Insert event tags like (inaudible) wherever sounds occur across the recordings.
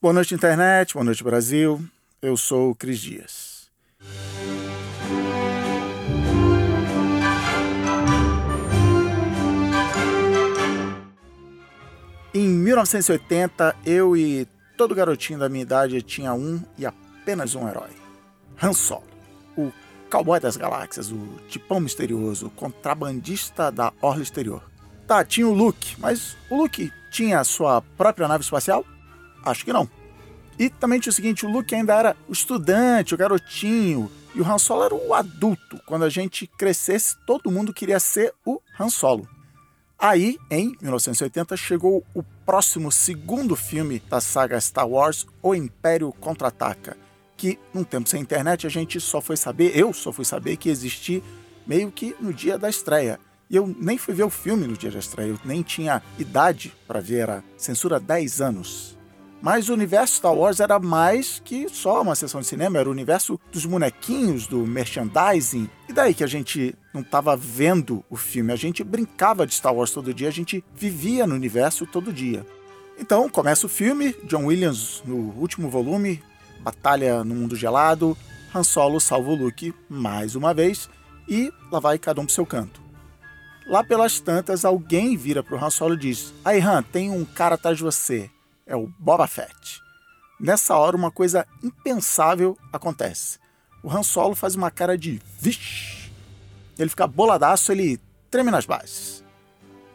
Boa noite, internet. Boa noite, Brasil. Eu sou o Cris Dias. Em 1980, eu e todo garotinho da minha idade tinha um e apenas um herói: Han Solo, o cowboy das galáxias, o tipão misterioso, o contrabandista da orla exterior. Tá, tinha o Luke, mas o Luke tinha a sua própria nave espacial? Acho que não. E também tinha o seguinte, o Luke ainda era o estudante, o garotinho, e o Han Solo era o adulto. Quando a gente crescesse, todo mundo queria ser o Han Solo. Aí, em 1980, chegou o próximo segundo filme da saga Star Wars, O Império Contra-Ataca, que num tempo sem internet a gente só foi saber, eu só fui saber que existia meio que no dia da estreia. E eu nem fui ver o filme no dia da estreia, eu nem tinha idade para ver, era censura 10 anos. Mas o universo Star Wars era mais que só uma sessão de cinema, era o universo dos bonequinhos, do merchandising. E daí que a gente não estava vendo o filme, a gente brincava de Star Wars todo dia, a gente vivia no universo todo dia. Então começa o filme, John Williams no último volume, batalha no mundo gelado, Han Solo salva o Luke mais uma vez e lá vai cada um pro seu canto. Lá pelas tantas, alguém vira pro Han Solo e diz: Aí, Han, tem um cara atrás de você. É o Boba Fett. Nessa hora, uma coisa impensável acontece. O Han Solo faz uma cara de vixe. Ele fica boladaço, ele treme nas bases.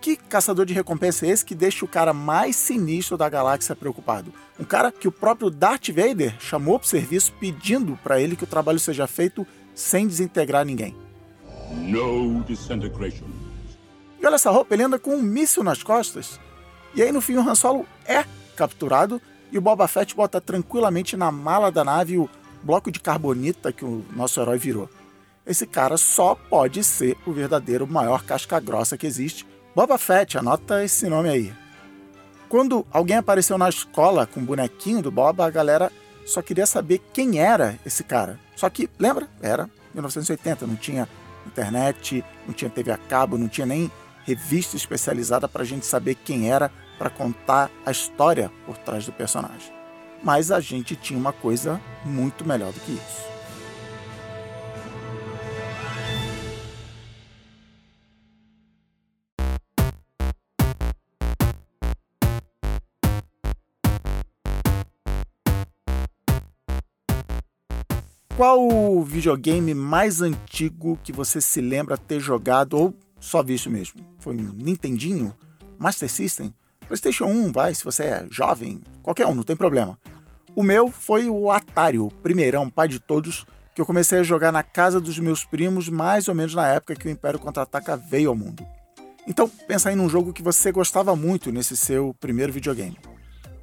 Que caçador de recompensa é esse que deixa o cara mais sinistro da galáxia preocupado? Um cara que o próprio Darth Vader chamou para o serviço pedindo para ele que o trabalho seja feito sem desintegrar ninguém. No disintegration. E olha essa roupa, ele anda com um míssil nas costas. E aí no fim o Han Solo é capturado e o Boba Fett bota tranquilamente na mala da nave o bloco de carbonita que o nosso herói virou. Esse cara só pode ser o verdadeiro maior casca grossa que existe. Boba Fett, anota esse nome aí. Quando alguém apareceu na escola com o bonequinho do Boba, a galera só queria saber quem era esse cara. Só que, lembra? Era 1980, não tinha internet, não tinha TV a cabo, não tinha nem revista especializada para a gente saber quem era, para contar a história por trás do personagem. Mas a gente tinha uma coisa muito melhor do que isso. Qual o videogame mais antigo que você se lembra ter jogado ou só visto mesmo? Foi um Nintendinho? Master System? PlayStation 1, vai, se você é jovem, qualquer um, não tem problema. O meu foi o Atari, o primeirão, pai de todos, que eu comecei a jogar na casa dos meus primos, mais ou menos na época que o Império Contra-Ataca veio ao mundo. Então, pensa aí num jogo que você gostava muito nesse seu primeiro videogame.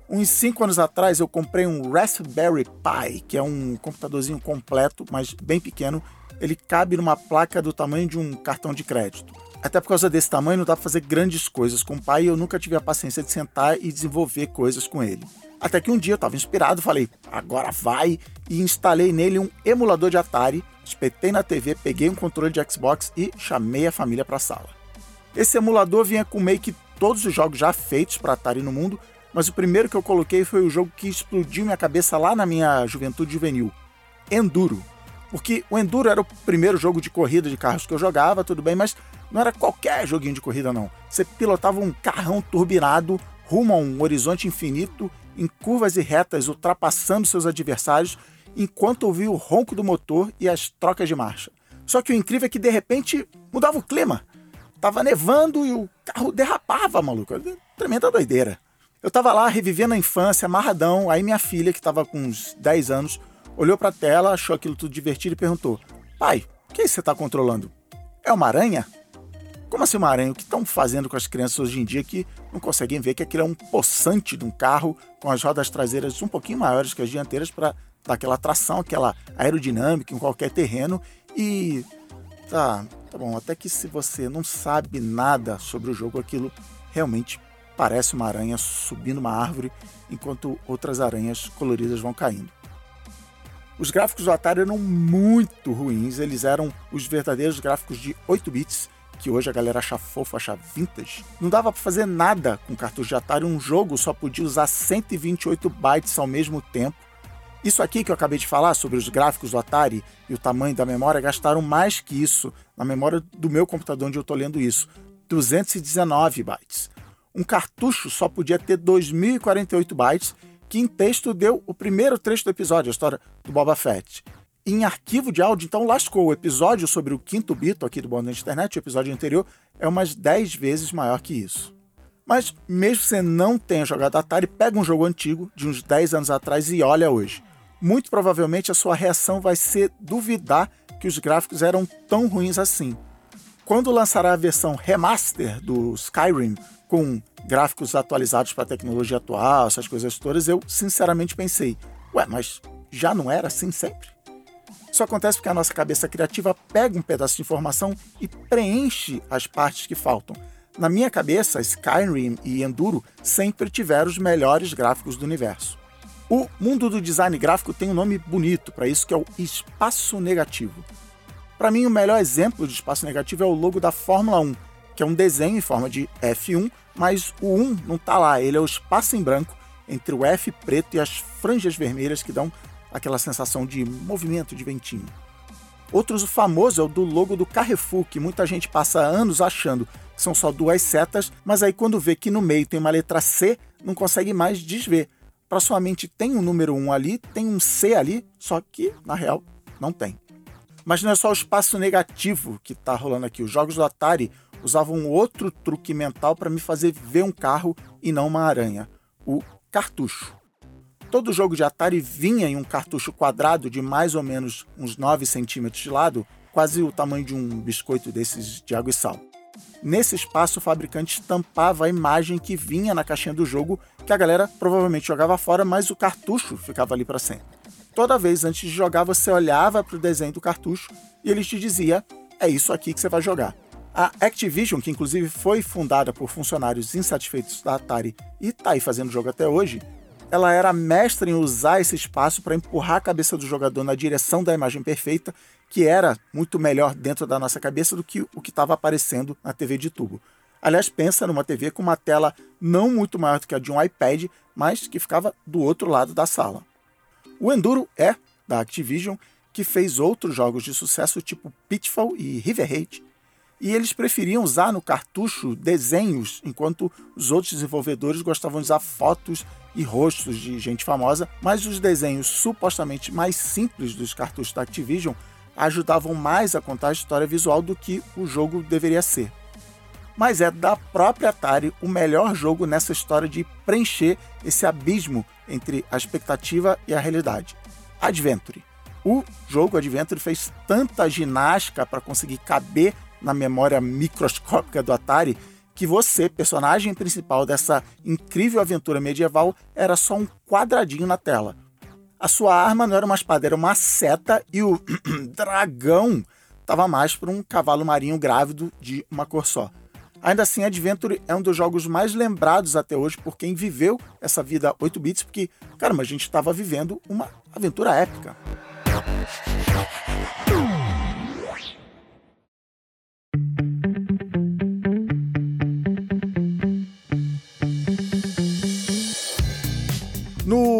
Uns 5 anos atrás eu comprei um Raspberry Pi, que é um computadorzinho completo, mas bem pequeno. Ele cabe numa placa do tamanho de um cartão de crédito. Até por causa desse tamanho, não dá para fazer grandes coisas com o pai e eu nunca tive a paciência de sentar e desenvolver coisas com ele. Até que um dia eu estava inspirado, falei, agora vai, e instalei nele um emulador de Atari, espetei na TV, peguei um controle de Xbox e chamei a família para a sala. Esse emulador vinha com meio que todos os jogos já feitos para Atari no mundo, mas o primeiro que eu coloquei foi o jogo que explodiu minha cabeça lá na minha juventude juvenil, Enduro. Porque o Enduro era o primeiro jogo de corrida de carros que eu jogava, tudo bem, mas não era qualquer joguinho de corrida, não. Você pilotava um carrão turbinado rumo a um horizonte infinito, em curvas e retas, ultrapassando seus adversários, enquanto ouvia o ronco do motor e as trocas de marcha. Só que o incrível é que de repente mudava o clima. Tava nevando e o carro derrapava, maluco. Tremenda doideira. Eu tava lá revivendo a infância, amarradão, aí minha filha, que tava com uns 10 anos, olhou pra tela, achou aquilo tudo divertido e perguntou: Pai, o que você tá controlando? É uma aranha? Como assim uma aranha? O que estão fazendo com as crianças hoje em dia que não conseguem ver que aquilo é um poçante de um carro com as rodas traseiras um pouquinho maiores que as dianteiras para dar aquela tração, aquela aerodinâmica em qualquer terreno e tá, tá bom, até que se você não sabe nada sobre o jogo, aquilo realmente parece uma aranha subindo uma árvore enquanto outras aranhas coloridas vão caindo. Os gráficos do Atari eram muito ruins, eles eram os verdadeiros gráficos de 8 bits que hoje a galera acha fofo, acha vintage, não dava para fazer nada com cartucho de Atari, um jogo só podia usar 128 bytes ao mesmo tempo. Isso aqui que eu acabei de falar sobre os gráficos do Atari e o tamanho da memória gastaram mais que isso na memória do meu computador onde eu estou lendo isso, 219 bytes. Um cartucho só podia ter 2048 bytes, que em texto deu o primeiro trecho do episódio, a história do Boba Fett em arquivo de áudio, então lascou. O episódio sobre o quinto bito aqui do Bom da Internet, o episódio anterior, é umas 10 vezes maior que isso. Mas mesmo que você não tenha jogado Atari, pega um jogo antigo, de uns 10 anos atrás, e olha hoje. Muito provavelmente a sua reação vai ser duvidar que os gráficos eram tão ruins assim. Quando lançará a versão remaster do Skyrim, com gráficos atualizados para a tecnologia atual, essas coisas todas, eu sinceramente pensei, ué, mas já não era assim sempre? Isso acontece porque a nossa cabeça criativa pega um pedaço de informação e preenche as partes que faltam. Na minha cabeça, Skyrim e Enduro sempre tiveram os melhores gráficos do universo. O mundo do design gráfico tem um nome bonito para isso, que é o espaço negativo. Para mim, o melhor exemplo de espaço negativo é o logo da Fórmula 1, que é um desenho em forma de F1, mas o 1 não está lá, ele é o espaço em branco entre o F preto e as franjas vermelhas que dão aquela sensação de movimento de ventinho. Outro famoso é o do logo do Carrefour, que muita gente passa anos achando que são só duas setas, mas aí quando vê que no meio tem uma letra C, não consegue mais desver. Para sua mente tem um número 1 ali, tem um C ali, só que na real não tem. Mas não é só o espaço negativo que está rolando aqui. Os jogos do Atari usavam outro truque mental para me fazer ver um carro e não uma aranha: o cartucho. Todo jogo de Atari vinha em um cartucho quadrado de mais ou menos uns 9 centímetros de lado, quase o tamanho de um biscoito desses de água e sal. Nesse espaço, o fabricante estampava a imagem que vinha na caixinha do jogo, que a galera provavelmente jogava fora, mas o cartucho ficava ali para sempre. Toda vez antes de jogar, você olhava para o desenho do cartucho e ele te dizia: é isso aqui que você vai jogar. A Activision, que inclusive foi fundada por funcionários insatisfeitos da Atari e está aí fazendo jogo até hoje, ela era mestra em usar esse espaço para empurrar a cabeça do jogador na direção da imagem perfeita, que era muito melhor dentro da nossa cabeça do que o que estava aparecendo na TV de tubo. Aliás, pensa numa TV com uma tela não muito maior do que a de um iPad, mas que ficava do outro lado da sala. O Enduro é da Activision, que fez outros jogos de sucesso tipo Pitfall e River Raid, e eles preferiam usar no cartucho desenhos, enquanto os outros desenvolvedores gostavam de usar fotos e rostos de gente famosa, mas os desenhos supostamente mais simples dos cartuchos da Activision ajudavam mais a contar a história visual do que o jogo deveria ser. Mas é da própria Atari o melhor jogo nessa história de preencher esse abismo entre a expectativa e a realidade. Adventure. O jogo Adventure fez tanta ginástica para conseguir caber na memória microscópica do Atari que você, personagem principal dessa incrível aventura medieval, era só um quadradinho na tela. A sua arma não era uma espada, era uma seta e o (clears throat) dragão estava mais para um cavalo marinho grávido de uma cor só. Ainda assim, Adventure é um dos jogos mais lembrados até hoje por quem viveu essa vida 8 bits, porque, caramba, a gente estava vivendo uma aventura épica.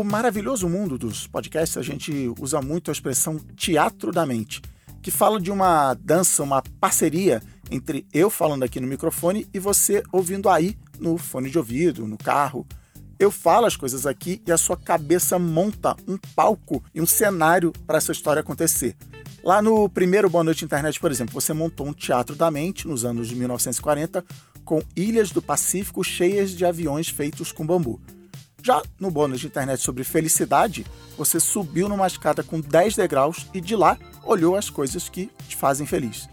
Maravilhoso mundo dos podcasts, a gente usa muito a expressão teatro da mente, que fala de uma dança, uma parceria entre eu falando aqui no microfone e você ouvindo aí no fone de ouvido, no carro. Eu falo as coisas aqui e a sua cabeça monta um palco e um cenário para essa história acontecer. Lá no primeiro Boa Noite Internet, por exemplo, você montou um teatro da mente nos anos de 1940 com ilhas do Pacífico cheias de aviões feitos com bambu. Já no bônus de internet sobre felicidade, você subiu numa escada com 10 degraus e de lá olhou as coisas que te fazem feliz.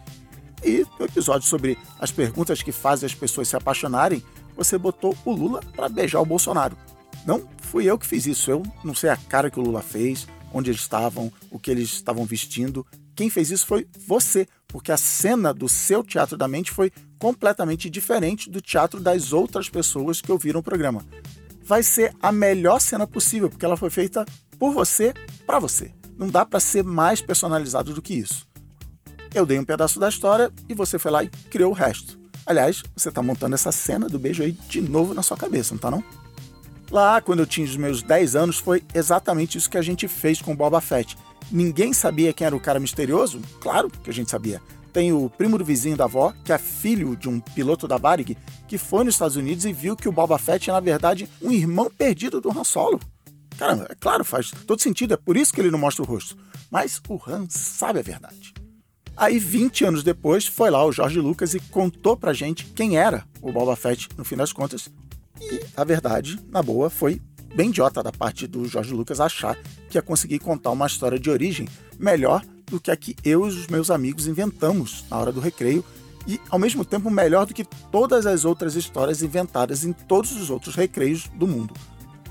E no episódio sobre as perguntas que fazem as pessoas se apaixonarem, você botou o Lula para beijar o Bolsonaro. Não fui eu que fiz isso, eu não sei a cara que o Lula fez, onde eles estavam, o que eles estavam vestindo. Quem fez isso foi você, porque a cena do seu teatro da mente foi completamente diferente do teatro das outras pessoas que ouviram o programa vai ser a melhor cena possível, porque ela foi feita por você, para você. Não dá para ser mais personalizado do que isso. Eu dei um pedaço da história e você foi lá e criou o resto. Aliás, você tá montando essa cena do beijo aí de novo na sua cabeça, não tá não? Lá, quando eu tinha os meus 10 anos, foi exatamente isso que a gente fez com Boba Fett. Ninguém sabia quem era o cara misterioso? Claro que a gente sabia. Tem o primo do vizinho da avó, que é filho de um piloto da Varig, que foi nos Estados Unidos e viu que o Boba Fett é, na verdade, um irmão perdido do Han Solo. Caramba, é claro, faz todo sentido, é por isso que ele não mostra o rosto. Mas o Han sabe a verdade. Aí, 20 anos depois, foi lá o Jorge Lucas e contou pra gente quem era o Boba Fett, no fim das contas. E a verdade, na boa, foi bem idiota da parte do Jorge Lucas achar que ia conseguir contar uma história de origem melhor do que a que eu e os meus amigos inventamos na hora do recreio e, ao mesmo tempo, melhor do que todas as outras histórias inventadas em todos os outros recreios do mundo.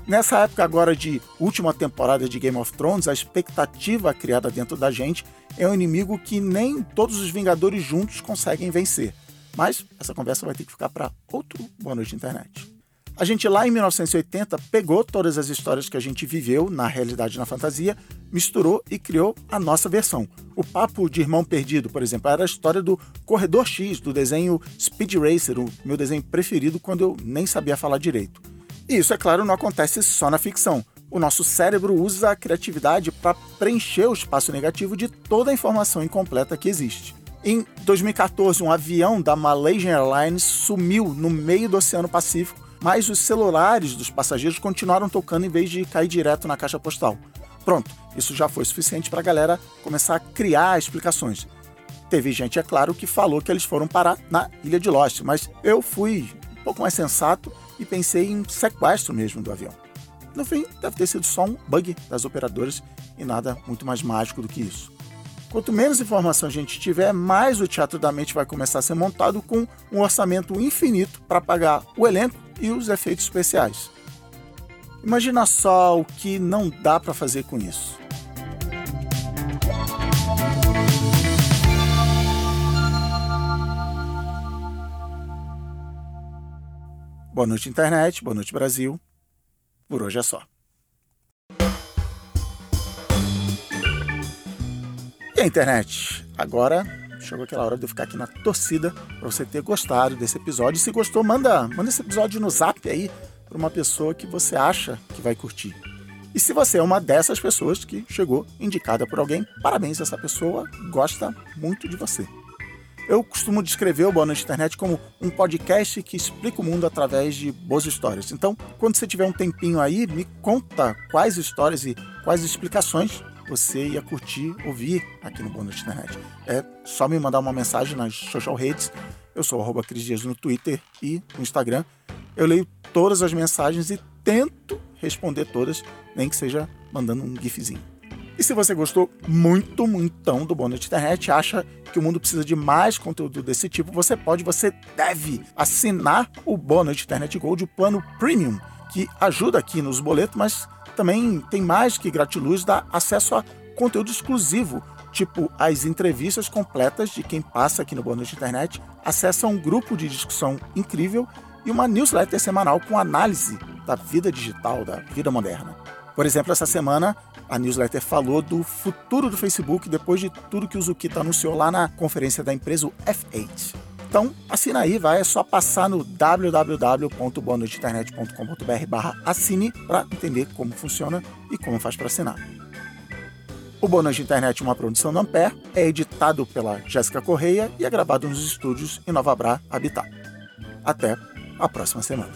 Nessa época agora de última temporada de Game of Thrones, a expectativa criada dentro da gente é um inimigo que nem todos os Vingadores juntos conseguem vencer. Mas essa conversa vai ter que ficar para outro Boa Noite Internet. A gente lá em 1980 pegou todas as histórias que a gente viveu na realidade na fantasia, misturou e criou a nossa versão. O Papo de Irmão Perdido, por exemplo, era a história do Corredor X, do desenho Speed Racer, o meu desenho preferido quando eu nem sabia falar direito. E isso, é claro, não acontece só na ficção. O nosso cérebro usa a criatividade para preencher o espaço negativo de toda a informação incompleta que existe. Em 2014, um avião da Malaysian Airlines sumiu no meio do Oceano Pacífico mas os celulares dos passageiros continuaram tocando em vez de cair direto na caixa postal. Pronto, isso já foi suficiente para a galera começar a criar explicações. Teve gente, é claro, que falou que eles foram parar na Ilha de Lost, mas eu fui um pouco mais sensato e pensei em sequestro mesmo do avião. No fim, deve ter sido só um bug das operadoras e nada muito mais mágico do que isso. Quanto menos informação a gente tiver, mais o teatro da mente vai começar a ser montado com um orçamento infinito para pagar o elenco e os efeitos especiais. Imagina só o que não dá para fazer com isso. Boa noite, internet. Boa noite, Brasil. Por hoje é só. E a internet? Agora chegou aquela hora de eu ficar aqui na torcida para você ter gostado desse episódio. E se gostou, manda, manda esse episódio no zap aí para uma pessoa que você acha que vai curtir. E se você é uma dessas pessoas que chegou indicada por alguém, parabéns, essa pessoa gosta muito de você. Eu costumo descrever o Boa Noite Internet como um podcast que explica o mundo através de boas histórias. Então, quando você tiver um tempinho aí, me conta quais histórias e quais explicações você ia curtir, ouvir aqui no Boa Internet. É só me mandar uma mensagem nas social redes. Eu sou arroba Cris Dias no Twitter e no Instagram. Eu leio todas as mensagens e tento responder todas, nem que seja mandando um gifzinho. E se você gostou muito, muito do Boa Noite Internet, acha que o mundo precisa de mais conteúdo desse tipo, você pode, você deve assinar o Boa Noite Internet Gold, o plano Premium, que ajuda aqui nos boletos, mas também tem mais que gratiluz, dá acesso a conteúdo exclusivo, tipo as entrevistas completas de quem passa aqui no Boa Noite Internet, acesso a um grupo de discussão incrível e uma newsletter semanal com análise da vida digital, da vida moderna. Por exemplo, essa semana a newsletter falou do futuro do Facebook depois de tudo que o Zukita anunciou lá na conferência da empresa F8. Então, assina aí, vai, é só passar no www.boanoiteinternet.com.br barra assine para entender como funciona e como faz para assinar. O Boa Noite Internet é uma produção do Ampere, é editado pela Jéssica Correia e é gravado nos estúdios em Nova Bra, Habitat. Até a próxima semana.